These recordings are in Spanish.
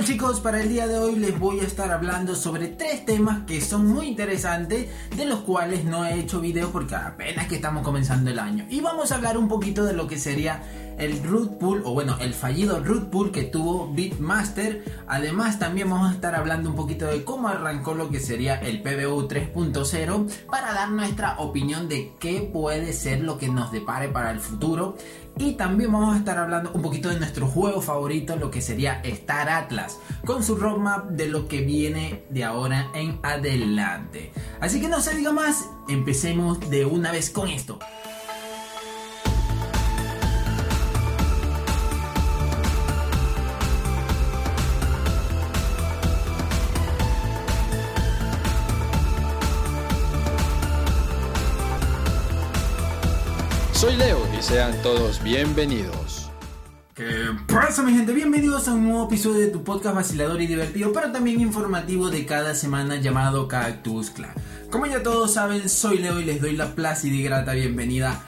chicos? Para el día de hoy les voy a estar hablando sobre tres temas que son muy interesantes, de los cuales no he hecho video porque apenas que estamos comenzando el año. Y vamos a hablar un poquito de lo que sería el root pool, o bueno, el fallido root pool que tuvo Beatmaster. Además también vamos a estar hablando un poquito de cómo arrancó lo que sería el PBU 3.0 para dar nuestra opinión de qué puede ser lo que nos depare para el futuro. Y también vamos a estar hablando un poquito de nuestro juego favorito, lo que sería Star Atlas, con su roadmap de lo que viene de ahora en adelante. Así que no se diga más, empecemos de una vez con esto. Soy Leo y sean todos bienvenidos. ¿Qué pasa mi gente? Bienvenidos a un nuevo episodio de tu podcast vacilador y divertido, pero también informativo de cada semana llamado Cactus Clan. Como ya todos saben, soy Leo y les doy la plácida y grata bienvenida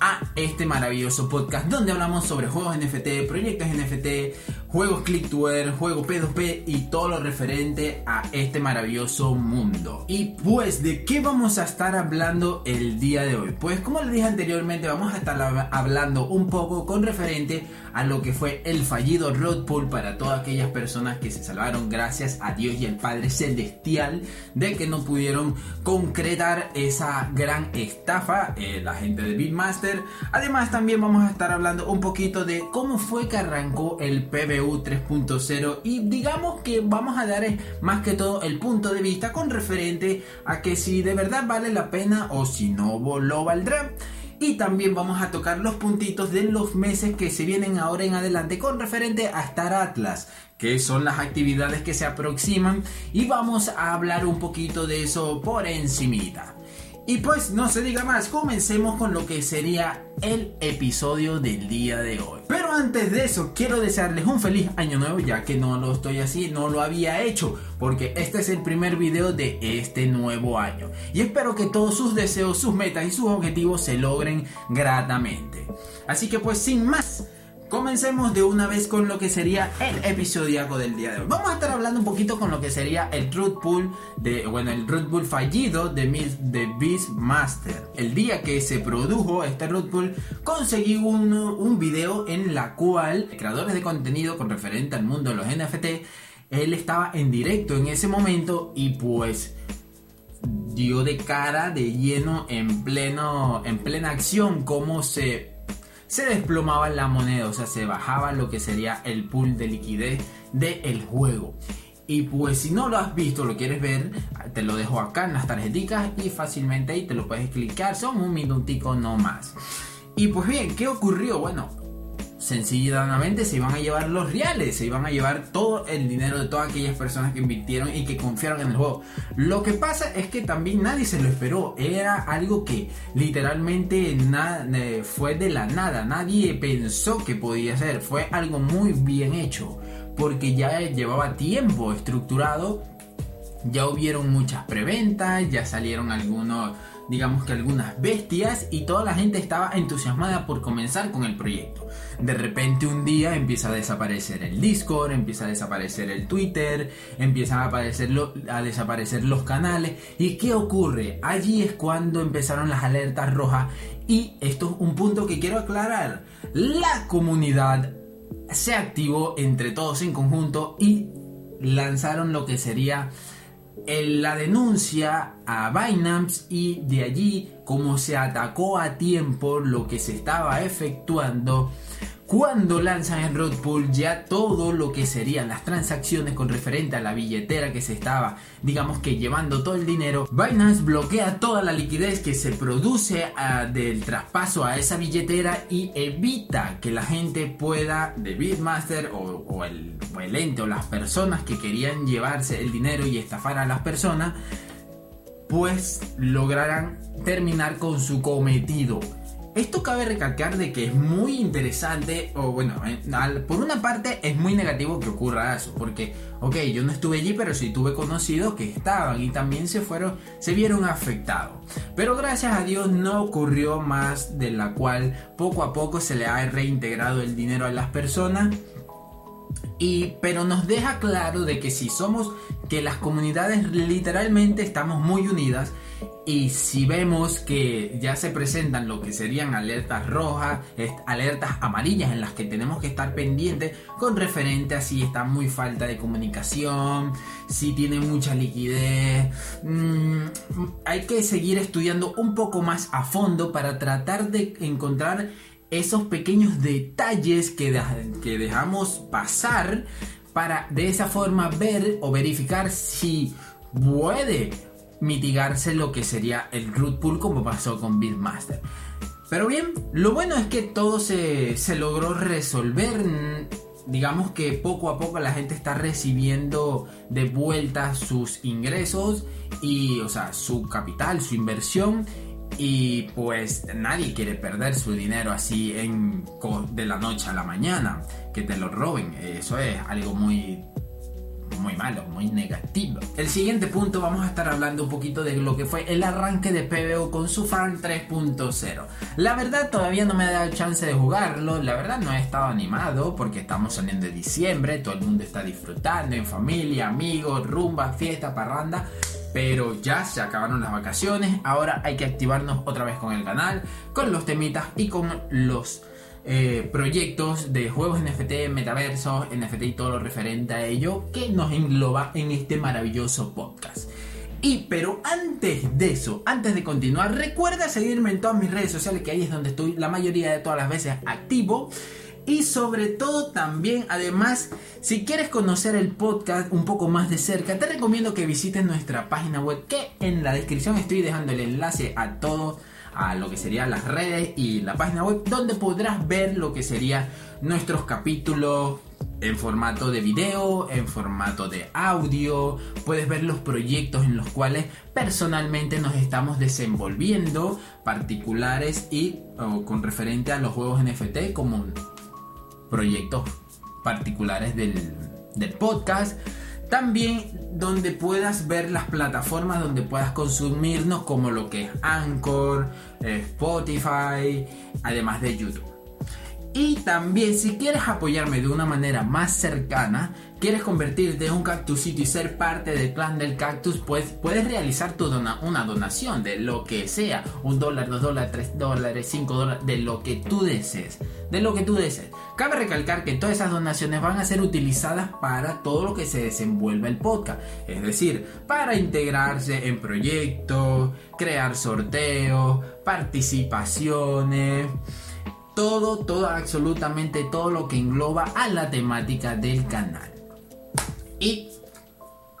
a este maravilloso podcast donde hablamos sobre juegos NFT, proyectos NFT, juegos click to earn, juegos P2P y todo lo referente a este maravilloso mundo. Y pues, ¿de qué vamos a estar hablando el día de hoy? Pues como les dije anteriormente, vamos a estar hablando un poco con referente a lo que fue el fallido road pool para todas aquellas personas que se salvaron gracias a Dios y el Padre Celestial de que no pudieron concretar esa gran estafa, eh, la gente de Beatmaster. Además también vamos a estar hablando un poquito de cómo fue que arrancó el PBU 3.0 y digamos que vamos a dar más que todo el punto de vista con referente a que si de verdad vale la pena o si no lo valdrá. Y también vamos a tocar los puntitos de los meses que se vienen ahora en adelante con referente a Star Atlas, que son las actividades que se aproximan y vamos a hablar un poquito de eso por encimita. Y pues no se diga más, comencemos con lo que sería el episodio del día de hoy. Pero antes de eso, quiero desearles un feliz año nuevo, ya que no lo estoy así, no lo había hecho, porque este es el primer video de este nuevo año. Y espero que todos sus deseos, sus metas y sus objetivos se logren gratamente. Así que pues sin más, Comencemos de una vez con lo que sería el episodio del día de hoy. Vamos a estar hablando un poquito con lo que sería el root pool de, bueno, el root pool fallido de, de Beastmaster. El día que se produjo este root pool, conseguí un, un video en la cual creadores de contenido con referente al mundo de los NFT, él estaba en directo en ese momento y pues dio de cara, de lleno, en pleno, en plena acción, cómo se se desplomaba la moneda, o sea, se bajaba lo que sería el pool de liquidez del juego. Y pues si no lo has visto, lo quieres ver, te lo dejo acá en las tarjeticas y fácilmente ahí te lo puedes clicar, son un minutico no más. Y pues bien, ¿qué ocurrió? Bueno, sencillamente se iban a llevar los reales, se iban a llevar todo el dinero de todas aquellas personas que invirtieron y que confiaron en el juego. Lo que pasa es que también nadie se lo esperó, era algo que literalmente fue de la nada, nadie pensó que podía ser, fue algo muy bien hecho, porque ya llevaba tiempo estructurado, ya hubieron muchas preventas, ya salieron algunos digamos que algunas bestias y toda la gente estaba entusiasmada por comenzar con el proyecto. De repente un día empieza a desaparecer el Discord, empieza a desaparecer el Twitter, empiezan a, a desaparecer los canales. ¿Y qué ocurre? Allí es cuando empezaron las alertas rojas y esto es un punto que quiero aclarar. La comunidad se activó entre todos en conjunto y lanzaron lo que sería la denuncia a Binance y de allí como se atacó a tiempo lo que se estaba efectuando cuando lanzan el road pool ya todo lo que serían las transacciones con referente a la billetera que se estaba, digamos que llevando todo el dinero, Binance bloquea toda la liquidez que se produce ah, del traspaso a esa billetera y evita que la gente pueda, de Bitmaster o, el, o el ente o las personas que querían llevarse el dinero y estafar a las personas, pues lograran terminar con su cometido esto cabe recalcar de que es muy interesante, o bueno, eh, por una parte es muy negativo que ocurra eso, porque, ok, yo no estuve allí, pero sí tuve conocidos que estaban y también se fueron, se vieron afectados. Pero gracias a Dios no ocurrió más de la cual poco a poco se le ha reintegrado el dinero a las personas Y, pero nos deja claro de que si somos, que las comunidades literalmente estamos muy unidas y si vemos que ya se presentan lo que serían alertas rojas, alertas amarillas en las que tenemos que estar pendientes con referente a si está muy falta de comunicación, si tiene mucha liquidez, mm, hay que seguir estudiando un poco más a fondo para tratar de encontrar esos pequeños detalles que, que dejamos pasar para de esa forma ver o verificar si puede mitigarse lo que sería el root pool como pasó con Beatmaster. Pero bien, lo bueno es que todo se, se logró resolver. Digamos que poco a poco la gente está recibiendo de vuelta sus ingresos y, o sea, su capital, su inversión y pues nadie quiere perder su dinero así en, de la noche a la mañana, que te lo roben. Eso es algo muy muy malo, muy negativo. El siguiente punto vamos a estar hablando un poquito de lo que fue el arranque de PBO con su Farm 3.0. La verdad todavía no me ha dado chance de jugarlo, la verdad no he estado animado porque estamos saliendo de diciembre, todo el mundo está disfrutando en familia, amigos, rumba, fiesta, parranda pero ya se acabaron las vacaciones, ahora hay que activarnos otra vez con el canal, con los temitas y con los eh, proyectos de juegos NFT, metaversos, NFT y todo lo referente a ello que nos engloba en este maravilloso podcast. Y pero antes de eso, antes de continuar, recuerda seguirme en todas mis redes sociales, que ahí es donde estoy la mayoría de todas las veces activo. Y sobre todo también, además, si quieres conocer el podcast un poco más de cerca, te recomiendo que visites nuestra página web, que en la descripción estoy dejando el enlace a todo, a lo que serían las redes y la página web, donde podrás ver lo que serían nuestros capítulos en formato de video, en formato de audio, puedes ver los proyectos en los cuales personalmente nos estamos desenvolviendo, particulares y con referente a los juegos NFT como proyectos particulares del, podcast. También donde puedas ver las plataformas donde puedas consumirnos como lo que es Anchor, eh, Spotify, además de YouTube. Y también si quieres apoyarme de una manera más cercana, quieres convertirte en un cactusito y ser parte del clan del cactus, pues puedes realizar tu una donación de lo que sea, un dólar, dos dólares, tres dólares, cinco dólares, de lo que tú desees, de lo que tú desees. Cabe recalcar que todas esas donaciones van a ser utilizadas para todo lo que se desenvuelva el podcast, es decir, para integrarse en proyectos, crear sorteos, participaciones todo, todo, absolutamente todo lo que engloba a la temática del canal. Y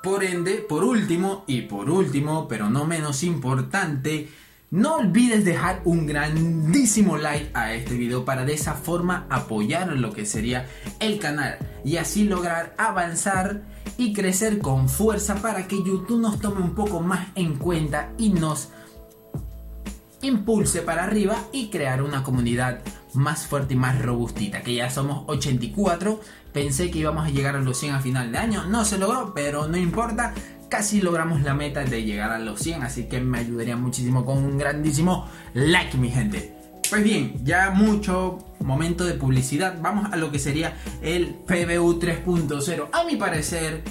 por ende, por último, y por último, pero no menos importante, no olvides dejar un grandísimo like a este video para de esa forma apoyar lo que sería el canal y así lograr avanzar y crecer con fuerza para que YouTube nos tome un poco más en cuenta y nos impulse para arriba y crear una comunidad más fuerte y más robustita, que ya somos 84. Pensé que íbamos a llegar a los 100 a final de año, no se logró, pero no importa, casi logramos la meta de llegar a los 100, así que me ayudaría muchísimo con un grandísimo like, mi gente. Pues bien, ya mucho momento de publicidad, vamos a lo que sería el PBU 3.0. A mi parecer,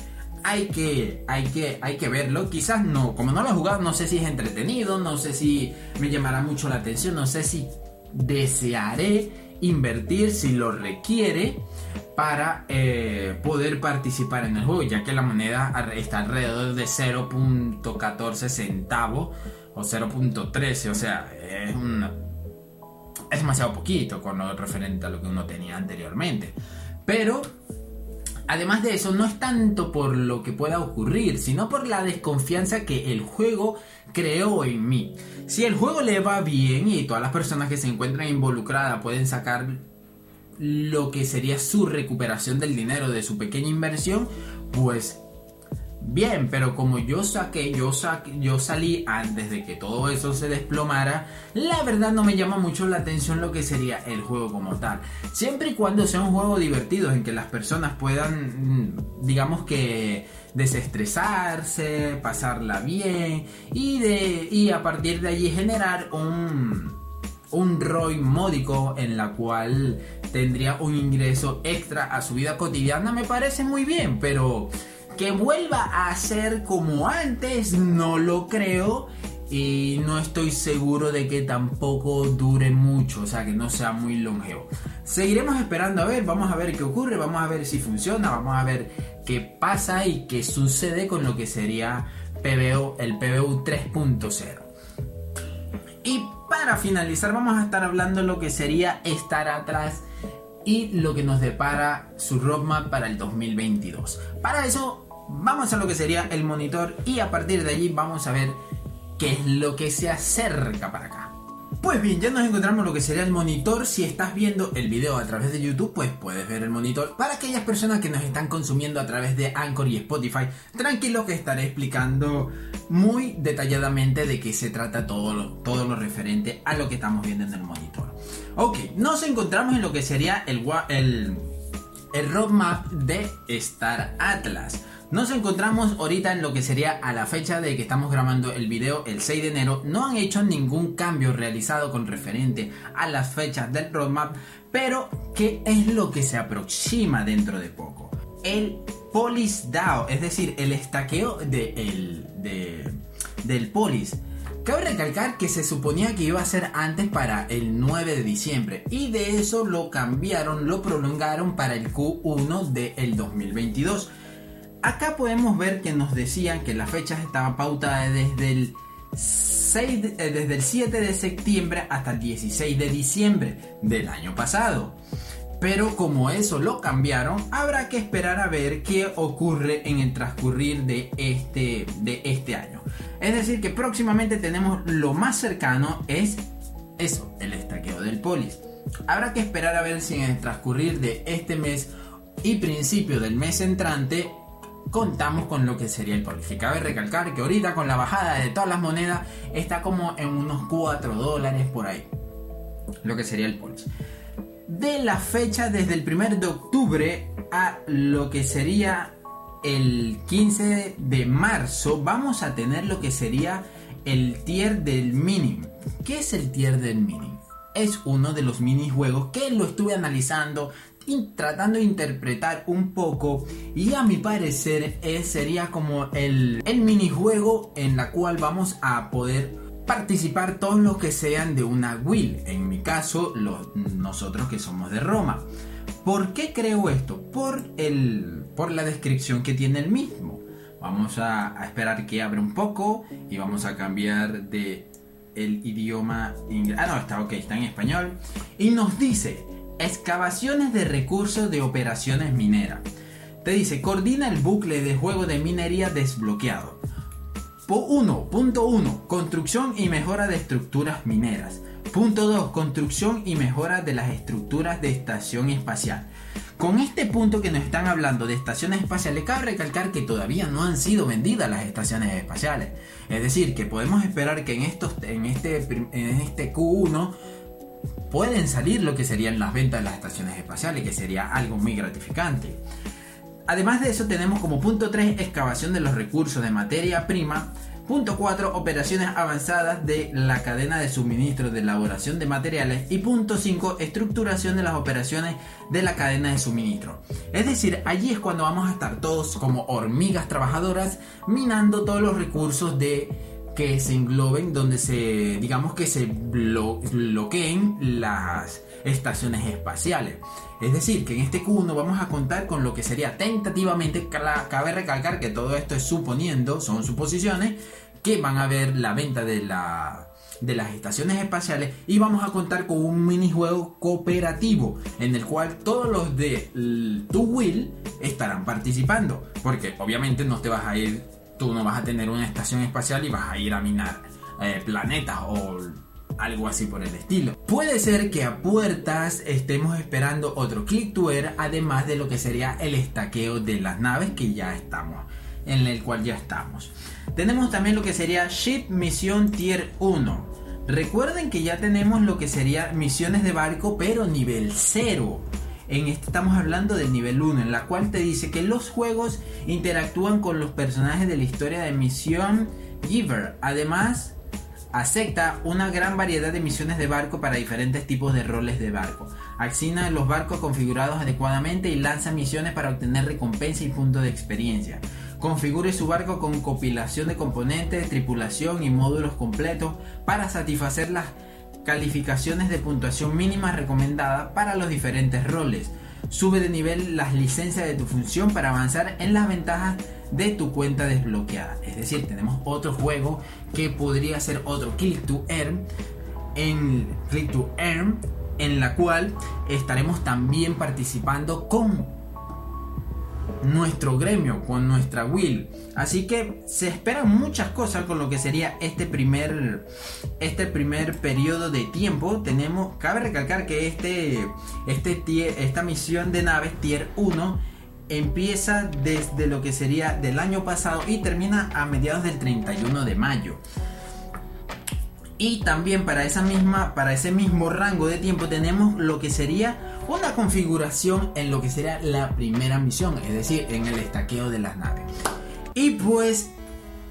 hay que, hay que, hay que verlo. Quizás no, como no lo he jugado, no sé si es entretenido, no sé si me llamará mucho la atención, no sé si desearé invertir si lo requiere para eh, poder participar en el juego, ya que la moneda está alrededor de 0.14 centavos o 0.13, o sea, es, es demasiado poquito con lo referente a lo que uno tenía anteriormente. Pero Además de eso, no es tanto por lo que pueda ocurrir, sino por la desconfianza que el juego creó en mí. Si el juego le va bien y todas las personas que se encuentran involucradas pueden sacar lo que sería su recuperación del dinero de su pequeña inversión, pues bien, pero como yo saqué, yo yo salí antes de que todo eso se desplomara, la verdad no me llama mucho la atención lo que sería el juego como tal. Siempre y cuando sea un juego divertido en que las personas puedan, mm, digamos que desestresarse, pasarla bien y de y a partir de allí generar un un ROI módico en la cual tendría un ingreso extra a su vida cotidiana me parece muy bien, pero que vuelva a ser como antes no lo creo y no estoy seguro de que tampoco dure mucho, o sea, que no sea muy longevo. Seguiremos esperando a ver, vamos a ver qué ocurre, vamos a ver si funciona, vamos a ver qué pasa y qué sucede con lo que sería PBO, el PBU 3.0. Y para finalizar vamos a estar hablando de lo que sería estar atrás y lo que nos depara su roadmap para el 2022. Para eso vamos a lo que sería el monitor y a partir de allí vamos a ver qué es lo que se acerca para acá. Pues bien, ya nos encontramos lo que sería el monitor. Si estás viendo el video a través de YouTube, pues puedes ver el monitor. Para aquellas personas que nos están consumiendo a través de Anchor y Spotify, tranquilo que estaré explicando muy detalladamente de qué se trata todo lo, referente a lo que estamos viendo en el monitor. Ok, nos encontramos en lo que sería el, el, el roadmap de Star Atlas. Nos encontramos ahorita en lo que sería a la fecha de que estamos grabando el video el 6 de enero. No han hecho ningún cambio realizado con referente a las fechas del roadmap, pero ¿qué es lo que se aproxima dentro de poco? El Polis DAO, es decir, el estaqueo de el, del Polis. Cabe recalcar que se suponía que iba a ser antes para el 9 de diciembre y de eso lo cambiaron, lo prolongaron para el Q1 del 2022 acá podemos ver que nos decían que las fechas estaban pautadas desde el 6 eh, desde el 7 de septiembre hasta el 16 de diciembre del año pasado. Pero como eso lo cambiaron, habrá que esperar a ver qué ocurre en el transcurrir de este, de este año. Es decir, que próximamente tenemos lo más cercano es eso, el estaqueo del polis. Habrá que esperar a ver si en el transcurrir de este mes y principio del mes entrante contamos con lo que sería el. Y cabe recalcar que ahorita con la bajada de todas las monedas está como en unos 4 dólares por ahí. Lo que sería el polish. De la fecha desde el 1 de octubre a lo que sería el 15 de marzo vamos a tener lo que sería el tier del mini. ¿Qué es el tier del mini? Es uno de los minijuegos que lo estuve analizando tratando de interpretar un poco y a mi parecer eh, sería como el, el minijuego en la cual vamos a poder participar todos los que sean de una will, en mi caso los, nosotros que somos de Roma. ¿Por qué creo esto? Por, el, por la descripción que tiene el mismo. Vamos a, a esperar que abra un poco y vamos a cambiar de el idioma inglés. Ah, no, está ok, está en español. Y nos dice, Excavaciones de recursos de operaciones mineras. Te dice, coordina el bucle de juego de minería desbloqueado. 1.1. Construcción y mejora de estructuras mineras. Punto 2. Construcción y mejora de las estructuras de estación espacial. Con este punto que nos están hablando de estaciones espaciales, cabe recalcar que todavía no han sido vendidas las estaciones espaciales. Es decir, que podemos esperar que en, estos, en, este, en este Q1 pueden salir lo que serían las ventas de las estaciones espaciales, que sería algo muy gratificante. Además de eso tenemos como punto 3 excavación de los recursos de materia prima. Punto 4 operaciones avanzadas de la cadena de suministro de elaboración de materiales. Y punto 5 estructuración de las operaciones de la cadena de suministro. Es decir, allí es cuando vamos a estar todos como hormigas trabajadoras minando todos los recursos de que se engloben, donde se, digamos que se bloqueen las estaciones espaciales. Es decir, que en este Q1 vamos a contar con lo que sería tentativamente, cabe recalcar que todo esto es suponiendo, son suposiciones, que van a ver la venta de la de las estaciones espaciales y vamos a contar con un minijuego cooperativo en el cual todos los de tu will estarán participando porque obviamente no te vas a ir tú no vas a tener una estación espacial y vas a ir a minar eh, planetas o algo así por el estilo. Puede ser que a puertas estemos esperando otro click to air, además de lo que sería el estaqueo de las naves que ya estamos, en el cual ya estamos. Tenemos también lo que sería Ship Misión Tier 1. Recuerden que ya tenemos lo que sería misiones de barco, pero nivel 0. En este estamos hablando del nivel 1, en la cual te dice que los juegos interactúan con los personajes de la historia de Misión Giver. Además, acepta una gran variedad de misiones de barco para diferentes tipos de roles de barco. Acciona los barcos configurados adecuadamente y lanza misiones para obtener recompensa y puntos de experiencia. Configure su barco con compilación de componentes, tripulación y módulos completos para satisfacer las calificaciones de puntuación mínima recomendada para los diferentes roles. Sube de nivel las licencias de tu función para avanzar en las ventajas de tu cuenta desbloqueada. Es decir, tenemos otro juego que podría ser otro Click to Earn en Click to Earn en la cual estaremos también participando con nuestro gremio, con nuestra will. Así que se esperan muchas cosas con lo que sería este primer este primer periodo de tiempo. Tenemos cabe recalcar que este este esta misión de naves tier 1 empieza desde lo que sería del año pasado y termina a mediados del 31 de mayo. Y también para esa misma para ese mismo rango de tiempo tenemos lo que sería una configuración en lo que sería la primera misión, es decir, en el estaqueo de las naves. Y pues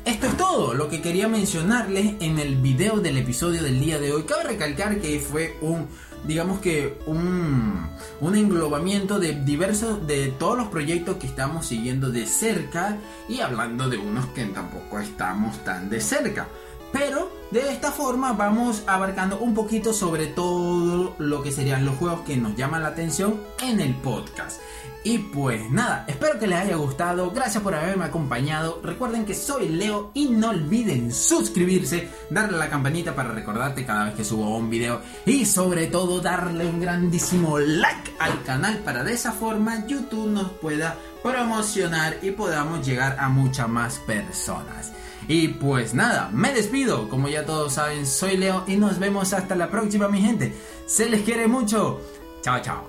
esto es todo lo que quería mencionarles en el video del episodio del día de hoy. Cabe recalcar que fue un, digamos que un, un englobamiento de diversos, de todos los proyectos que estamos siguiendo de cerca y hablando de unos que tampoco estamos tan de cerca. Pero de esta forma vamos abarcando un poquito sobre todo lo que serían los juegos que nos llaman la atención en el podcast. Y pues nada, espero que les haya gustado, gracias por haberme acompañado, recuerden que soy Leo y no olviden suscribirse, darle la campanita para recordarte cada vez que subo un video y sobre todo darle un grandísimo like al canal para de esa forma YouTube nos pueda promocionar y podamos llegar a muchas más personas. Y pues nada, me despido. Como ya todos saben, soy Leo y nos vemos hasta la próxima, mi gente. Se les quiere mucho. Chao, chao.